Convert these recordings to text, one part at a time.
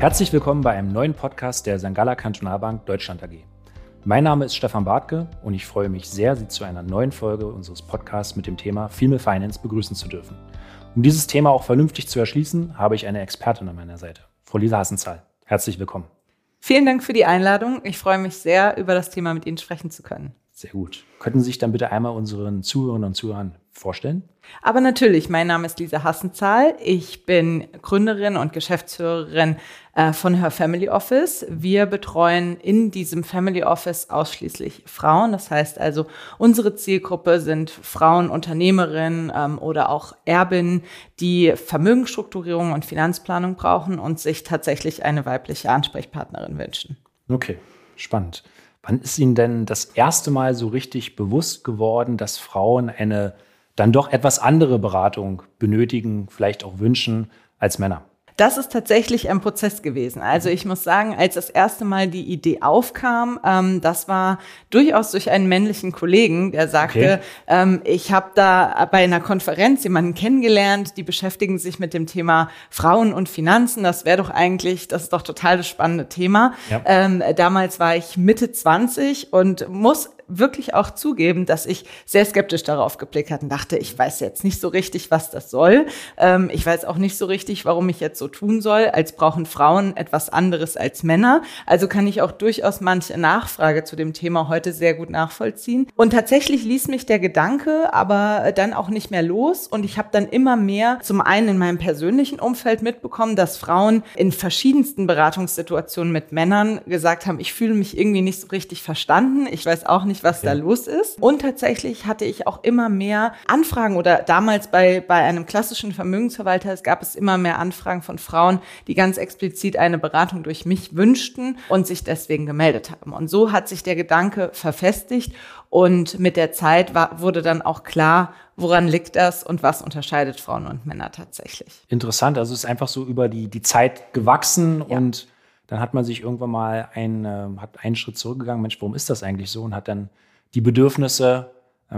Herzlich willkommen bei einem neuen Podcast der St. Galler Kantonalbank Deutschland AG. Mein Name ist Stefan Bartke und ich freue mich sehr, Sie zu einer neuen Folge unseres Podcasts mit dem Thema Female Finance begrüßen zu dürfen. Um dieses Thema auch vernünftig zu erschließen, habe ich eine Expertin an meiner Seite, Frau Lisa Hassenzahl. Herzlich willkommen. Vielen Dank für die Einladung. Ich freue mich sehr, über das Thema mit Ihnen sprechen zu können. Sehr gut. Könnten Sie sich dann bitte einmal unseren Zuhörerinnen und Zuhörern vorstellen? Aber natürlich, mein Name ist Lisa Hassenzahl. Ich bin Gründerin und Geschäftsführerin äh, von Her Family Office. Wir betreuen in diesem Family Office ausschließlich Frauen. Das heißt also, unsere Zielgruppe sind Frauen, Unternehmerinnen ähm, oder auch Erbinnen, die Vermögensstrukturierung und Finanzplanung brauchen und sich tatsächlich eine weibliche Ansprechpartnerin wünschen. Okay, spannend. Wann ist Ihnen denn das erste Mal so richtig bewusst geworden, dass Frauen eine dann doch etwas andere Beratung benötigen, vielleicht auch wünschen als Männer? Das ist tatsächlich ein Prozess gewesen. Also ich muss sagen, als das erste Mal die Idee aufkam, ähm, das war durchaus durch einen männlichen Kollegen, der sagte, okay. ähm, ich habe da bei einer Konferenz jemanden kennengelernt, die beschäftigen sich mit dem Thema Frauen und Finanzen. Das wäre doch eigentlich, das ist doch total das spannende Thema. Ja. Ähm, damals war ich Mitte 20 und muss wirklich auch zugeben, dass ich sehr skeptisch darauf geblickt hatte und dachte, ich weiß jetzt nicht so richtig, was das soll. Ähm, ich weiß auch nicht so richtig, warum ich jetzt so tun soll, als brauchen Frauen etwas anderes als Männer. Also kann ich auch durchaus manche Nachfrage zu dem Thema heute sehr gut nachvollziehen. Und tatsächlich ließ mich der Gedanke aber dann auch nicht mehr los und ich habe dann immer mehr zum einen in meinem persönlichen Umfeld mitbekommen, dass Frauen in verschiedensten Beratungssituationen mit Männern gesagt haben, ich fühle mich irgendwie nicht so richtig verstanden. Ich weiß auch nicht, nicht, was ja. da los ist. Und tatsächlich hatte ich auch immer mehr Anfragen oder damals bei, bei einem klassischen Vermögensverwalter, es gab es immer mehr Anfragen von Frauen, die ganz explizit eine Beratung durch mich wünschten und sich deswegen gemeldet haben. Und so hat sich der Gedanke verfestigt und mit der Zeit war, wurde dann auch klar, woran liegt das und was unterscheidet Frauen und Männer tatsächlich. Interessant, also es ist einfach so über die, die Zeit gewachsen ja. und dann hat man sich irgendwann mal ein, äh, hat einen Schritt zurückgegangen, Mensch, warum ist das eigentlich so? Und hat dann die Bedürfnisse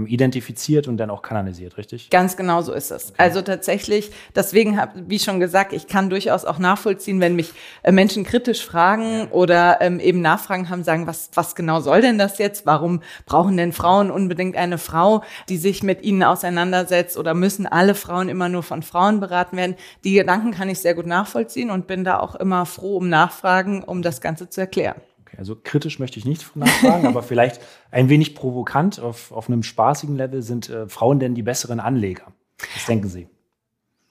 identifiziert und dann auch kanalisiert, richtig? Ganz genau so ist es. Okay. Also tatsächlich, deswegen habe, wie schon gesagt, ich kann durchaus auch nachvollziehen, wenn mich äh, Menschen kritisch fragen oder ähm, eben Nachfragen haben, sagen, was, was genau soll denn das jetzt? Warum brauchen denn Frauen unbedingt eine Frau, die sich mit ihnen auseinandersetzt oder müssen alle Frauen immer nur von Frauen beraten werden? Die Gedanken kann ich sehr gut nachvollziehen und bin da auch immer froh um Nachfragen, um das Ganze zu erklären. Okay, also kritisch möchte ich nicht nachfragen, aber vielleicht ein wenig provokant auf, auf einem spaßigen Level. Sind äh, Frauen denn die besseren Anleger? Was denken Sie?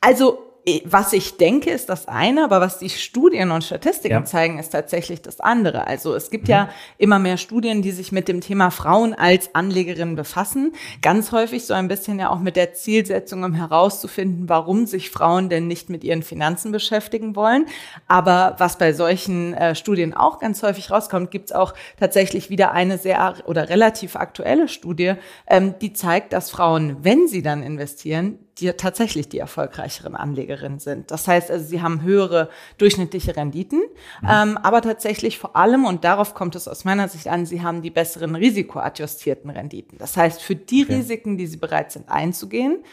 Also was ich denke, ist das eine, aber was die Studien und Statistiken ja. zeigen, ist tatsächlich das andere. Also es gibt mhm. ja immer mehr Studien, die sich mit dem Thema Frauen als Anlegerin befassen. Ganz häufig so ein bisschen ja auch mit der Zielsetzung, um herauszufinden, warum sich Frauen denn nicht mit ihren Finanzen beschäftigen wollen. Aber was bei solchen äh, Studien auch ganz häufig rauskommt, gibt es auch tatsächlich wieder eine sehr oder relativ aktuelle Studie, ähm, die zeigt, dass Frauen, wenn sie dann investieren, die tatsächlich die erfolgreicheren Anlegerinnen sind. Das heißt also, sie haben höhere durchschnittliche Renditen, mhm. ähm, aber tatsächlich vor allem, und darauf kommt es aus meiner Sicht an, sie haben die besseren risikoadjustierten Renditen. Das heißt, für die okay. Risiken, die sie bereit sind einzugehen,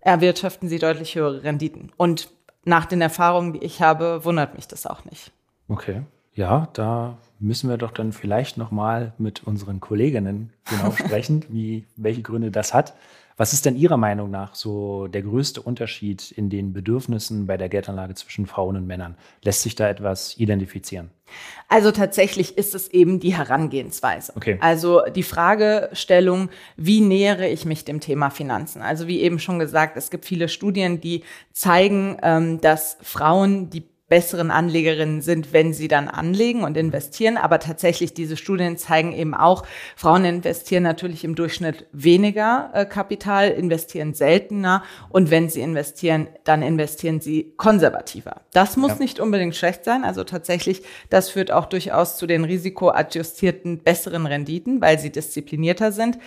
erwirtschaften sie deutlich höhere Renditen. Und nach den Erfahrungen, die ich habe, wundert mich das auch nicht. Okay. Ja, da müssen wir doch dann vielleicht noch mal mit unseren Kolleginnen genau sprechen, wie welche Gründe das hat. Was ist denn Ihrer Meinung nach so der größte Unterschied in den Bedürfnissen bei der Geldanlage zwischen Frauen und Männern? Lässt sich da etwas identifizieren? Also tatsächlich ist es eben die Herangehensweise. Okay. Also die Fragestellung, wie nähere ich mich dem Thema Finanzen? Also wie eben schon gesagt, es gibt viele Studien, die zeigen, ähm, dass Frauen die besseren Anlegerinnen sind, wenn sie dann anlegen und investieren. Aber tatsächlich, diese Studien zeigen eben auch, Frauen investieren natürlich im Durchschnitt weniger äh, Kapital, investieren seltener und wenn sie investieren, dann investieren sie konservativer. Das muss ja. nicht unbedingt schlecht sein. Also tatsächlich, das führt auch durchaus zu den risikoadjustierten besseren Renditen, weil sie disziplinierter sind.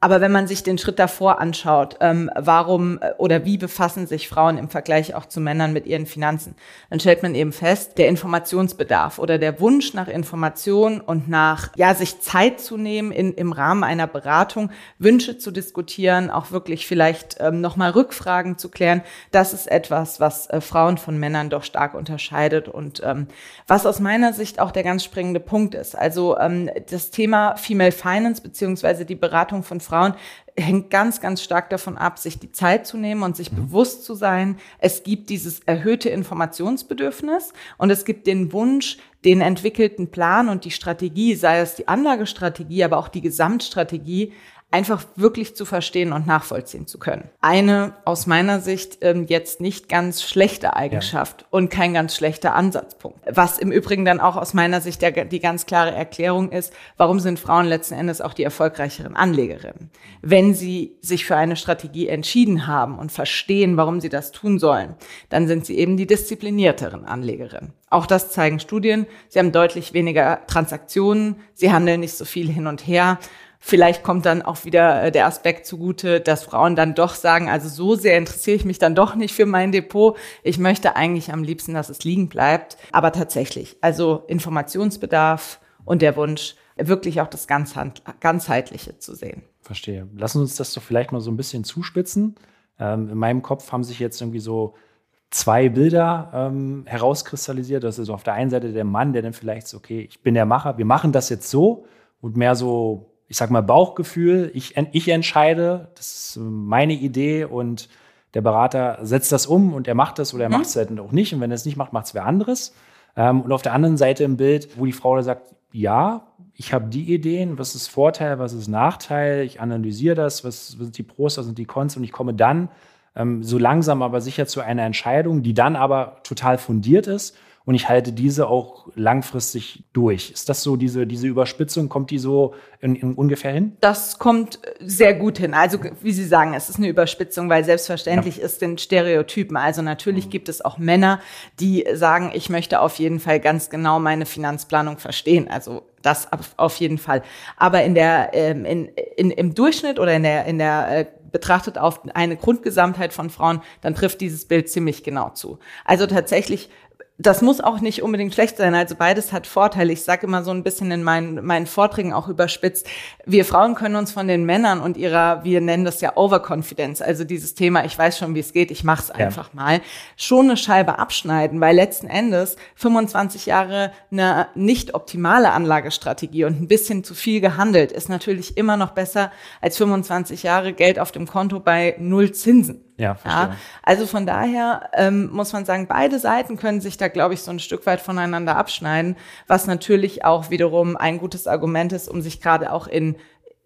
Aber wenn man sich den Schritt davor anschaut, ähm, warum äh, oder wie befassen sich Frauen im Vergleich auch zu Männern mit ihren Finanzen, dann stellt man eben fest, der Informationsbedarf oder der Wunsch nach Information und nach, ja, sich Zeit zu nehmen, in, im Rahmen einer Beratung Wünsche zu diskutieren, auch wirklich vielleicht ähm, nochmal Rückfragen zu klären, das ist etwas, was äh, Frauen von Männern doch stark unterscheidet und ähm, was aus meiner Sicht auch der ganz springende Punkt ist. Also ähm, das Thema Female Finance beziehungsweise die Beratung von Frauen hängt ganz, ganz stark davon ab, sich die Zeit zu nehmen und sich mhm. bewusst zu sein, es gibt dieses erhöhte Informationsbedürfnis und es gibt den Wunsch, den entwickelten Plan und die Strategie, sei es die Anlagestrategie, aber auch die Gesamtstrategie, einfach wirklich zu verstehen und nachvollziehen zu können. Eine aus meiner Sicht ähm, jetzt nicht ganz schlechte Eigenschaft ja. und kein ganz schlechter Ansatzpunkt. Was im Übrigen dann auch aus meiner Sicht der, die ganz klare Erklärung ist, warum sind Frauen letzten Endes auch die erfolgreicheren Anlegerinnen. Wenn sie sich für eine Strategie entschieden haben und verstehen, warum sie das tun sollen, dann sind sie eben die disziplinierteren Anlegerinnen. Auch das zeigen Studien. Sie haben deutlich weniger Transaktionen, sie handeln nicht so viel hin und her Vielleicht kommt dann auch wieder äh, der Aspekt zugute, dass Frauen dann doch sagen, also so sehr interessiere ich mich dann doch nicht für mein Depot. Ich möchte eigentlich am liebsten, dass es liegen bleibt. Aber tatsächlich, also Informationsbedarf und der Wunsch, wirklich auch das Ganzheitliche zu sehen. Verstehe. Lassen uns das doch vielleicht mal so ein bisschen zuspitzen. Ähm, in meinem Kopf haben sich jetzt irgendwie so zwei Bilder ähm, herauskristallisiert. Das ist auf der einen Seite der Mann, der dann vielleicht so, okay, ich bin der Macher, wir machen das jetzt so und mehr so ich sag mal, Bauchgefühl. Ich, ich entscheide, das ist meine Idee und der Berater setzt das um und er macht das oder er mhm. macht es halt auch nicht. Und wenn er es nicht macht, macht es wer anderes. Ähm, und auf der anderen Seite im Bild, wo die Frau da sagt, ja, ich habe die Ideen, was ist Vorteil, was ist Nachteil, ich analysiere das, was, was sind die Pros, was sind die Cons und ich komme dann ähm, so langsam aber sicher zu einer Entscheidung, die dann aber total fundiert ist und ich halte diese auch langfristig durch. Ist das so, diese, diese Überspitzung, kommt die so in, in ungefähr hin? Das kommt sehr gut hin. Also, wie Sie sagen, es ist eine Überspitzung, weil selbstverständlich ja. ist den Stereotypen. Also natürlich mhm. gibt es auch Männer, die sagen, ich möchte auf jeden Fall ganz genau meine Finanzplanung verstehen. Also das auf jeden Fall. Aber in der, ähm, in, in, im Durchschnitt oder in der, in der äh, betrachtet auf eine Grundgesamtheit von Frauen, dann trifft dieses Bild ziemlich genau zu. Also tatsächlich das muss auch nicht unbedingt schlecht sein. Also beides hat Vorteile. Ich sage immer so ein bisschen in meinen, meinen Vorträgen auch überspitzt, wir Frauen können uns von den Männern und ihrer, wir nennen das ja Overconfidence, also dieses Thema, ich weiß schon, wie es geht, ich mache es einfach ja. mal, schon eine Scheibe abschneiden, weil letzten Endes 25 Jahre eine nicht optimale Anlagestrategie und ein bisschen zu viel gehandelt ist natürlich immer noch besser als 25 Jahre Geld auf dem Konto bei null Zinsen. Ja, verstehe. Ja, also von daher ähm, muss man sagen, beide Seiten können sich da, glaube ich, so ein Stück weit voneinander abschneiden, was natürlich auch wiederum ein gutes Argument ist, um sich gerade auch in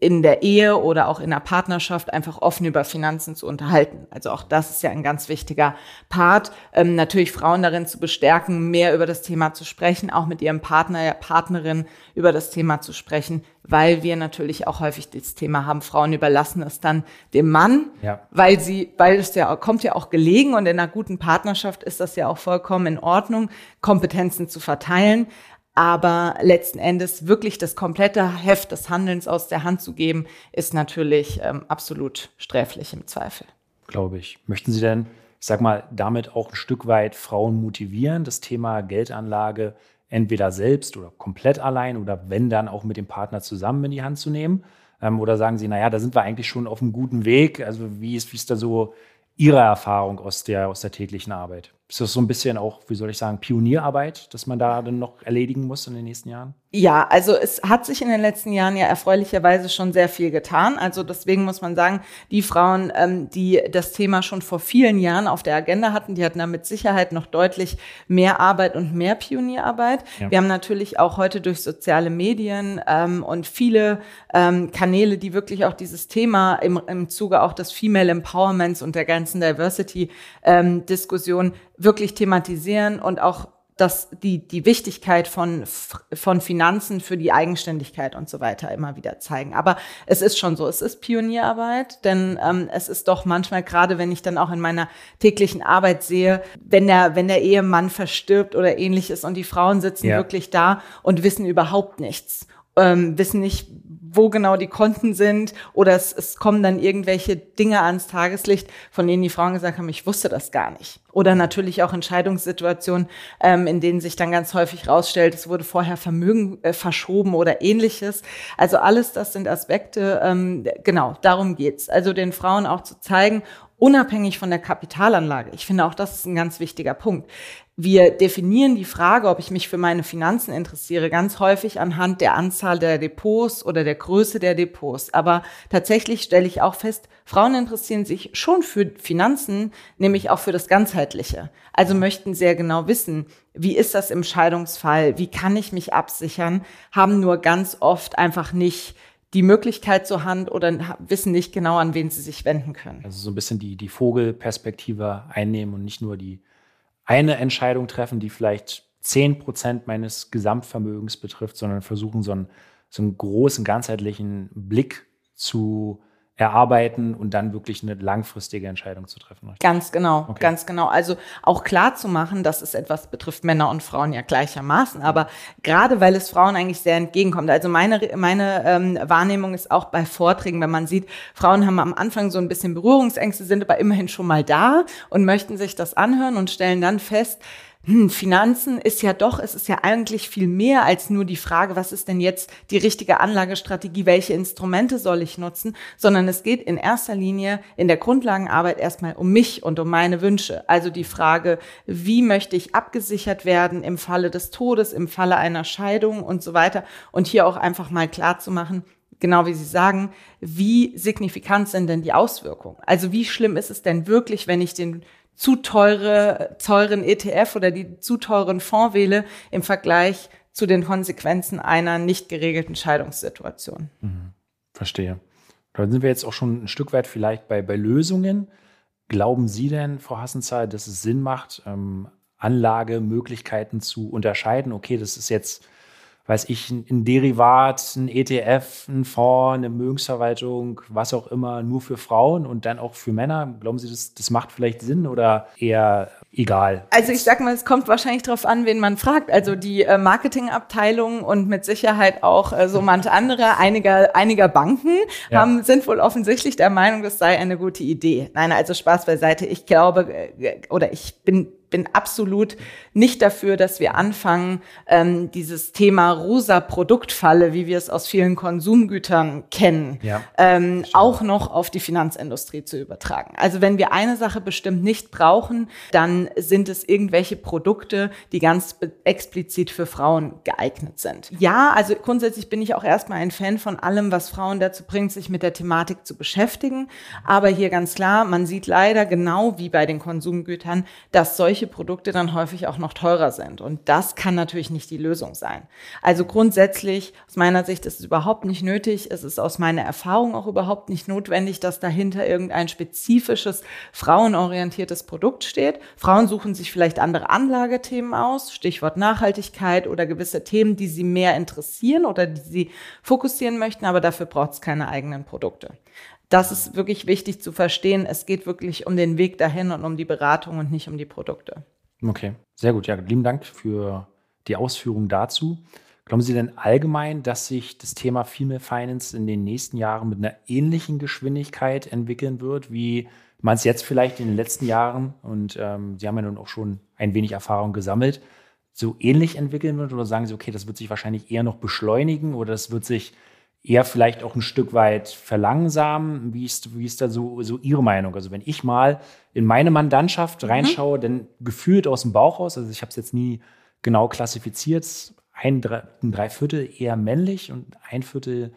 in der Ehe oder auch in der Partnerschaft einfach offen über Finanzen zu unterhalten. Also auch das ist ja ein ganz wichtiger Part. Ähm, natürlich Frauen darin zu bestärken, mehr über das Thema zu sprechen, auch mit ihrem Partner, Partnerin über das Thema zu sprechen, weil wir natürlich auch häufig das Thema haben, Frauen überlassen es dann dem Mann, ja. weil sie, weil es ja kommt ja auch gelegen und in einer guten Partnerschaft ist das ja auch vollkommen in Ordnung, Kompetenzen zu verteilen. Aber letzten Endes wirklich das komplette Heft des Handelns aus der Hand zu geben, ist natürlich ähm, absolut sträflich im Zweifel. Glaube ich. Möchten Sie denn, ich sag mal, damit auch ein Stück weit Frauen motivieren, das Thema Geldanlage entweder selbst oder komplett allein oder wenn dann auch mit dem Partner zusammen in die Hand zu nehmen? Ähm, oder sagen Sie, naja, da sind wir eigentlich schon auf einem guten Weg? Also wie ist, wie ist da so Ihre Erfahrung aus der, aus der täglichen Arbeit? Ist das so ein bisschen auch, wie soll ich sagen, Pionierarbeit, dass man da dann noch erledigen muss in den nächsten Jahren? Ja, also es hat sich in den letzten Jahren ja erfreulicherweise schon sehr viel getan. Also deswegen muss man sagen, die Frauen, ähm, die das Thema schon vor vielen Jahren auf der Agenda hatten, die hatten da mit Sicherheit noch deutlich mehr Arbeit und mehr Pionierarbeit. Ja. Wir haben natürlich auch heute durch soziale Medien ähm, und viele ähm, Kanäle, die wirklich auch dieses Thema im, im Zuge auch des Female Empowerments und der ganzen Diversity-Diskussion ähm, wirklich thematisieren und auch dass die, die Wichtigkeit von, von Finanzen für die Eigenständigkeit und so weiter immer wieder zeigen. Aber es ist schon so, es ist Pionierarbeit, denn ähm, es ist doch manchmal, gerade wenn ich dann auch in meiner täglichen Arbeit sehe, wenn der, wenn der Ehemann verstirbt oder ähnliches und die Frauen sitzen ja. wirklich da und wissen überhaupt nichts, ähm, wissen nicht, wo genau die Konten sind oder es, es kommen dann irgendwelche Dinge ans Tageslicht, von denen die Frauen gesagt haben, ich wusste das gar nicht. Oder natürlich auch Entscheidungssituationen, ähm, in denen sich dann ganz häufig rausstellt, es wurde vorher Vermögen äh, verschoben oder ähnliches. Also alles das sind Aspekte, ähm, genau, darum geht's. Also den Frauen auch zu zeigen, unabhängig von der Kapitalanlage. Ich finde auch, das ist ein ganz wichtiger Punkt. Wir definieren die Frage, ob ich mich für meine Finanzen interessiere, ganz häufig anhand der Anzahl der Depots oder der Größe der Depots. Aber tatsächlich stelle ich auch fest, Frauen interessieren sich schon für Finanzen, nämlich auch für das Ganzheitliche. Also möchten sehr genau wissen, wie ist das im Scheidungsfall? Wie kann ich mich absichern? Haben nur ganz oft einfach nicht die Möglichkeit zur Hand oder wissen nicht genau, an wen sie sich wenden können. Also so ein bisschen die, die Vogelperspektive einnehmen und nicht nur die eine Entscheidung treffen, die vielleicht 10 Prozent meines Gesamtvermögens betrifft, sondern versuchen, so einen, so einen großen, ganzheitlichen Blick zu erarbeiten und dann wirklich eine langfristige Entscheidung zu treffen. Ganz genau, okay. ganz genau. Also auch klar zu machen, dass es etwas betrifft Männer und Frauen ja gleichermaßen, aber gerade weil es Frauen eigentlich sehr entgegenkommt. Also meine, meine ähm, Wahrnehmung ist auch bei Vorträgen, wenn man sieht, Frauen haben am Anfang so ein bisschen Berührungsängste, sind aber immerhin schon mal da und möchten sich das anhören und stellen dann fest, hm, Finanzen ist ja doch, es ist ja eigentlich viel mehr als nur die Frage, was ist denn jetzt die richtige Anlagestrategie, welche Instrumente soll ich nutzen, sondern es geht in erster Linie in der Grundlagenarbeit erstmal um mich und um meine Wünsche. Also die Frage, wie möchte ich abgesichert werden im Falle des Todes, im Falle einer Scheidung und so weiter. Und hier auch einfach mal klar zu machen, genau wie Sie sagen, wie signifikant sind denn die Auswirkungen? Also wie schlimm ist es denn wirklich, wenn ich den zu teure, teuren ETF oder die zu teuren Fonds wähle im Vergleich zu den Konsequenzen einer nicht geregelten Scheidungssituation. Mhm. Verstehe. Da sind wir jetzt auch schon ein Stück weit vielleicht bei, bei Lösungen. Glauben Sie denn, Frau Hassenzahl, dass es Sinn macht, ähm, Anlagemöglichkeiten zu unterscheiden? Okay, das ist jetzt weiß ich, ein Derivat, ein ETF, ein Fonds, eine Mögensverwaltung, was auch immer, nur für Frauen und dann auch für Männer? Glauben Sie, das, das macht vielleicht Sinn oder eher egal? Also ich sag mal, es kommt wahrscheinlich darauf an, wen man fragt. Also die äh, Marketingabteilung und mit Sicherheit auch äh, so manche andere, einiger, einiger Banken ja. haben, sind wohl offensichtlich der Meinung, das sei eine gute Idee. Nein, also Spaß beiseite. Ich glaube äh, oder ich bin bin absolut nicht dafür, dass wir anfangen, ähm, dieses Thema rosa Produktfalle, wie wir es aus vielen Konsumgütern kennen, ja, ähm, auch noch auf die Finanzindustrie zu übertragen. Also wenn wir eine Sache bestimmt nicht brauchen, dann sind es irgendwelche Produkte, die ganz explizit für Frauen geeignet sind. Ja, also grundsätzlich bin ich auch erstmal ein Fan von allem, was Frauen dazu bringt, sich mit der Thematik zu beschäftigen. Aber hier ganz klar, man sieht leider genau wie bei den Konsumgütern, dass solche solche Produkte dann häufig auch noch teurer sind. Und das kann natürlich nicht die Lösung sein. Also grundsätzlich, aus meiner Sicht, ist es überhaupt nicht nötig. Es ist aus meiner Erfahrung auch überhaupt nicht notwendig, dass dahinter irgendein spezifisches, frauenorientiertes Produkt steht. Frauen suchen sich vielleicht andere Anlagethemen aus, Stichwort Nachhaltigkeit oder gewisse Themen, die sie mehr interessieren oder die sie fokussieren möchten, aber dafür braucht es keine eigenen Produkte das ist wirklich wichtig zu verstehen. Es geht wirklich um den Weg dahin und um die Beratung und nicht um die Produkte. Okay, sehr gut. Ja, lieben Dank für die Ausführungen dazu. Glauben Sie denn allgemein, dass sich das Thema Female Finance in den nächsten Jahren mit einer ähnlichen Geschwindigkeit entwickeln wird, wie man es jetzt vielleicht in den letzten Jahren, und ähm, Sie haben ja nun auch schon ein wenig Erfahrung gesammelt, so ähnlich entwickeln wird? Oder sagen Sie, okay, das wird sich wahrscheinlich eher noch beschleunigen oder das wird sich eher vielleicht auch ein Stück weit verlangsamen? Wie ist, wie ist da so, so Ihre Meinung? Also wenn ich mal in meine Mandantschaft mhm. reinschaue, mhm. dann gefühlt aus dem Bauch raus, also ich habe es jetzt nie genau klassifiziert, ein, ein Dreiviertel eher männlich und ein Viertel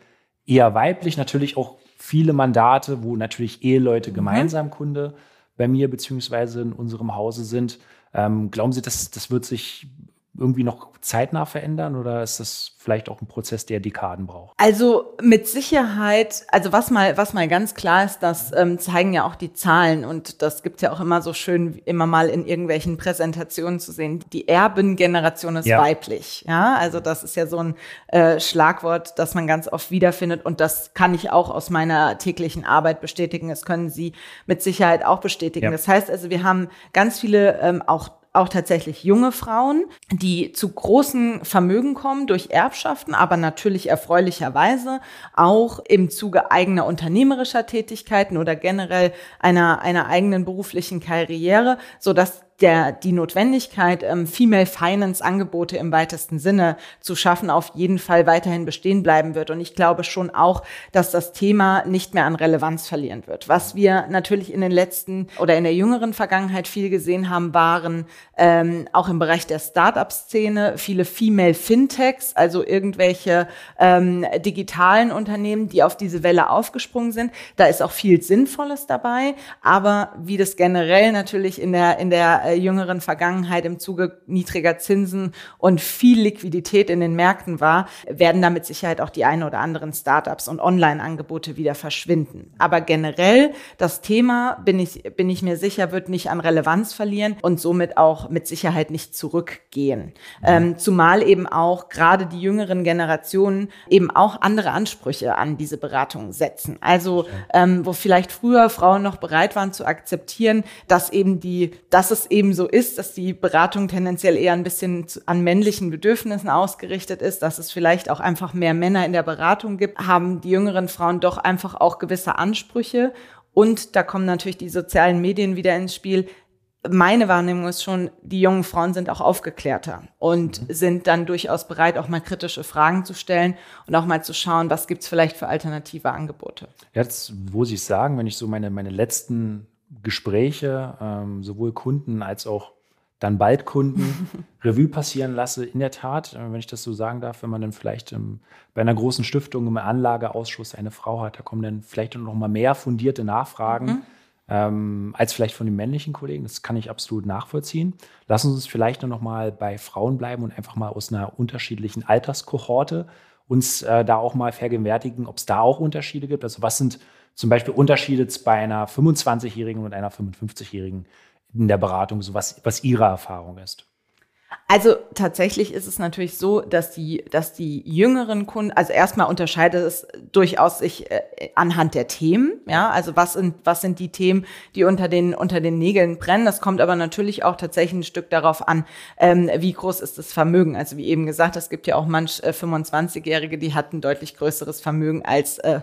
eher weiblich. Natürlich auch viele Mandate, wo natürlich Eheleute mhm. gemeinsam Kunde bei mir beziehungsweise in unserem Hause sind. Ähm, glauben Sie, dass das wird sich irgendwie noch zeitnah verändern oder ist das vielleicht auch ein Prozess, der Dekaden braucht? Also mit Sicherheit, also was mal, was mal ganz klar ist, das ähm, zeigen ja auch die Zahlen und das gibt's ja auch immer so schön, immer mal in irgendwelchen Präsentationen zu sehen. Die Erbengeneration ist ja. weiblich. Ja, also das ist ja so ein äh, Schlagwort, das man ganz oft wiederfindet und das kann ich auch aus meiner täglichen Arbeit bestätigen. Das können Sie mit Sicherheit auch bestätigen. Ja. Das heißt also, wir haben ganz viele ähm, auch auch tatsächlich junge Frauen, die zu großen Vermögen kommen durch Erbschaften, aber natürlich erfreulicherweise auch im Zuge eigener unternehmerischer Tätigkeiten oder generell einer, einer eigenen beruflichen Karriere, so dass der, die Notwendigkeit, ähm, Female Finance Angebote im weitesten Sinne zu schaffen, auf jeden Fall weiterhin bestehen bleiben wird. Und ich glaube schon auch, dass das Thema nicht mehr an Relevanz verlieren wird. Was wir natürlich in den letzten oder in der jüngeren Vergangenheit viel gesehen haben, waren ähm, auch im Bereich der Startup-Szene viele Female Fintechs, also irgendwelche ähm, digitalen Unternehmen, die auf diese Welle aufgesprungen sind. Da ist auch viel Sinnvolles dabei. Aber wie das generell natürlich in der, in der äh, jüngeren Vergangenheit im Zuge niedriger Zinsen und viel Liquidität in den Märkten war, werden da mit Sicherheit auch die ein oder anderen Startups und Online-Angebote wieder verschwinden. Aber generell das Thema, bin ich, bin ich mir sicher, wird nicht an Relevanz verlieren und somit auch mit Sicherheit nicht zurückgehen. Ähm, zumal eben auch gerade die jüngeren Generationen eben auch andere Ansprüche an diese Beratung setzen. Also ähm, wo vielleicht früher Frauen noch bereit waren zu akzeptieren, dass eben die, dass es eben so ist, dass die Beratung tendenziell eher ein bisschen an männlichen Bedürfnissen ausgerichtet ist, dass es vielleicht auch einfach mehr Männer in der Beratung gibt, haben die jüngeren Frauen doch einfach auch gewisse Ansprüche. Und da kommen natürlich die sozialen Medien wieder ins Spiel. Meine Wahrnehmung ist schon, die jungen Frauen sind auch aufgeklärter und mhm. sind dann durchaus bereit, auch mal kritische Fragen zu stellen und auch mal zu schauen, was gibt's vielleicht für alternative Angebote. Jetzt, wo Sie es sagen, wenn ich so meine, meine letzten Gespräche, ähm, sowohl Kunden als auch dann bald Kunden Revue passieren lasse. In der Tat, äh, wenn ich das so sagen darf, wenn man dann vielleicht ähm, bei einer großen Stiftung im Anlageausschuss eine Frau hat, da kommen dann vielleicht noch mal mehr fundierte Nachfragen mhm. ähm, als vielleicht von den männlichen Kollegen. Das kann ich absolut nachvollziehen. Lassen Sie uns vielleicht noch mal bei Frauen bleiben und einfach mal aus einer unterschiedlichen Alterskohorte uns äh, da auch mal vergegenwärtigen, ob es da auch Unterschiede gibt. Also was sind zum Beispiel Unterschiede bei einer 25-Jährigen und einer 55-Jährigen in der Beratung, so was, was Ihre Erfahrung ist? Also tatsächlich ist es natürlich so, dass die, dass die jüngeren Kunden, also erstmal unterscheidet es durchaus sich äh, anhand der Themen, ja, also was sind, was sind die Themen, die unter den, unter den Nägeln brennen. Das kommt aber natürlich auch tatsächlich ein Stück darauf an, ähm, wie groß ist das Vermögen. Also wie eben gesagt, es gibt ja auch manch äh, 25-Jährige, die hatten deutlich größeres Vermögen als äh,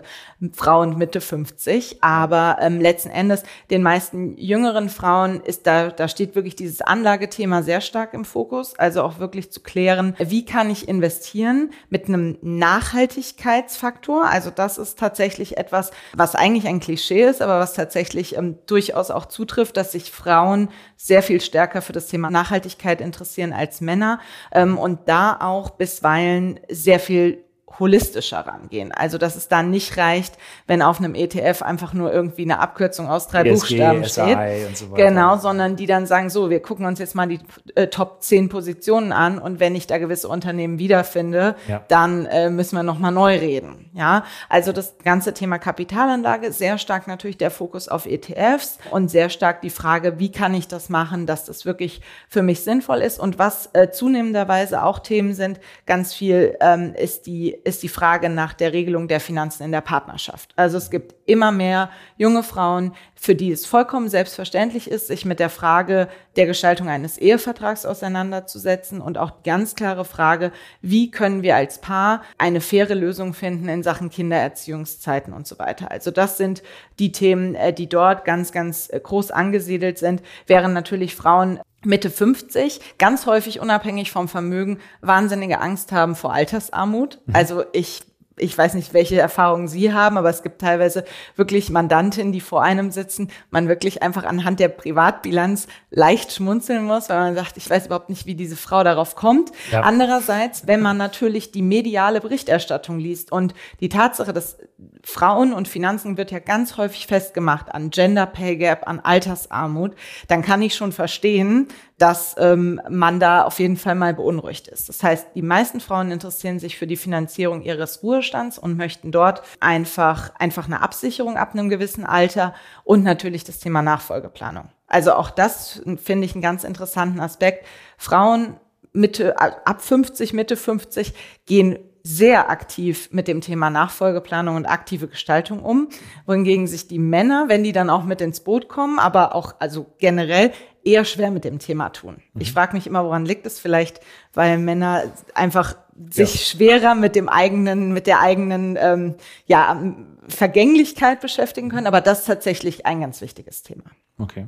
Frauen Mitte 50. Aber ähm, letzten Endes den meisten jüngeren Frauen ist da, da steht wirklich dieses Anlagethema sehr stark im Fokus also auch wirklich zu klären, wie kann ich investieren mit einem Nachhaltigkeitsfaktor. Also das ist tatsächlich etwas, was eigentlich ein Klischee ist, aber was tatsächlich ähm, durchaus auch zutrifft, dass sich Frauen sehr viel stärker für das Thema Nachhaltigkeit interessieren als Männer ähm, und da auch bisweilen sehr viel holistischer rangehen. Also, dass es dann nicht reicht, wenn auf einem ETF einfach nur irgendwie eine Abkürzung aus drei ESG, Buchstaben steht. So genau, sondern die dann sagen, so, wir gucken uns jetzt mal die äh, Top 10 Positionen an und wenn ich da gewisse Unternehmen wiederfinde, ja. dann äh, müssen wir nochmal neu reden. Ja, also das ganze Thema Kapitalanlage, sehr stark natürlich der Fokus auf ETFs und sehr stark die Frage, wie kann ich das machen, dass das wirklich für mich sinnvoll ist und was äh, zunehmenderweise auch Themen sind, ganz viel ähm, ist die ist die Frage nach der Regelung der Finanzen in der Partnerschaft. Also es gibt immer mehr junge Frauen, für die es vollkommen selbstverständlich ist, sich mit der Frage der Gestaltung eines Ehevertrags auseinanderzusetzen und auch ganz klare Frage, wie können wir als Paar eine faire Lösung finden in Sachen Kindererziehungszeiten und so weiter. Also das sind die Themen, äh, die dort ganz, ganz äh, groß angesiedelt sind, während natürlich Frauen Mitte 50, ganz häufig unabhängig vom Vermögen, wahnsinnige Angst haben vor Altersarmut. Mhm. Also ich ich weiß nicht, welche Erfahrungen Sie haben, aber es gibt teilweise wirklich Mandantinnen, die vor einem sitzen, man wirklich einfach anhand der Privatbilanz leicht schmunzeln muss, weil man sagt, ich weiß überhaupt nicht, wie diese Frau darauf kommt. Ja. Andererseits, wenn man natürlich die mediale Berichterstattung liest und die Tatsache, dass Frauen und Finanzen wird ja ganz häufig festgemacht an Gender Pay Gap, an Altersarmut, dann kann ich schon verstehen, dass ähm, man da auf jeden Fall mal beunruhigt ist. Das heißt, die meisten Frauen interessieren sich für die Finanzierung ihres Ruhestands und möchten dort einfach, einfach eine Absicherung ab einem gewissen Alter und natürlich das Thema Nachfolgeplanung. Also auch das finde ich einen ganz interessanten Aspekt. Frauen Mitte, ab 50, Mitte 50 gehen sehr aktiv mit dem Thema Nachfolgeplanung und aktive Gestaltung um, wohingegen sich die Männer, wenn die dann auch mit ins Boot kommen, aber auch also generell eher schwer mit dem Thema tun. Mhm. Ich frage mich immer, woran liegt es vielleicht, weil Männer einfach sich ja. schwerer mit dem eigenen, mit der eigenen ähm, ja, Vergänglichkeit beschäftigen können, aber das ist tatsächlich ein ganz wichtiges Thema. Okay.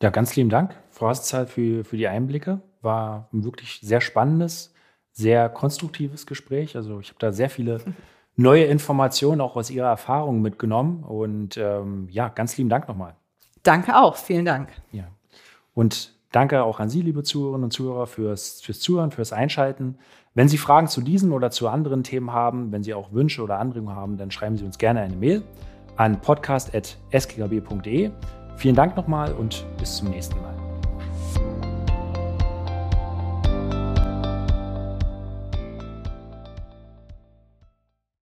Ja, ganz lieben Dank, Frau Hasszahl, für, für die Einblicke. War ein wirklich sehr spannendes, sehr konstruktives Gespräch. Also ich habe da sehr viele neue Informationen auch aus Ihrer Erfahrung mitgenommen. Und ähm, ja, ganz lieben Dank nochmal. Danke auch, vielen Dank. Ja. Und danke auch an Sie, liebe Zuhörerinnen und Zuhörer, fürs, fürs Zuhören, fürs Einschalten. Wenn Sie Fragen zu diesen oder zu anderen Themen haben, wenn Sie auch Wünsche oder Anregungen haben, dann schreiben Sie uns gerne eine Mail an podcast.skgb.de. Vielen Dank nochmal und bis zum nächsten Mal.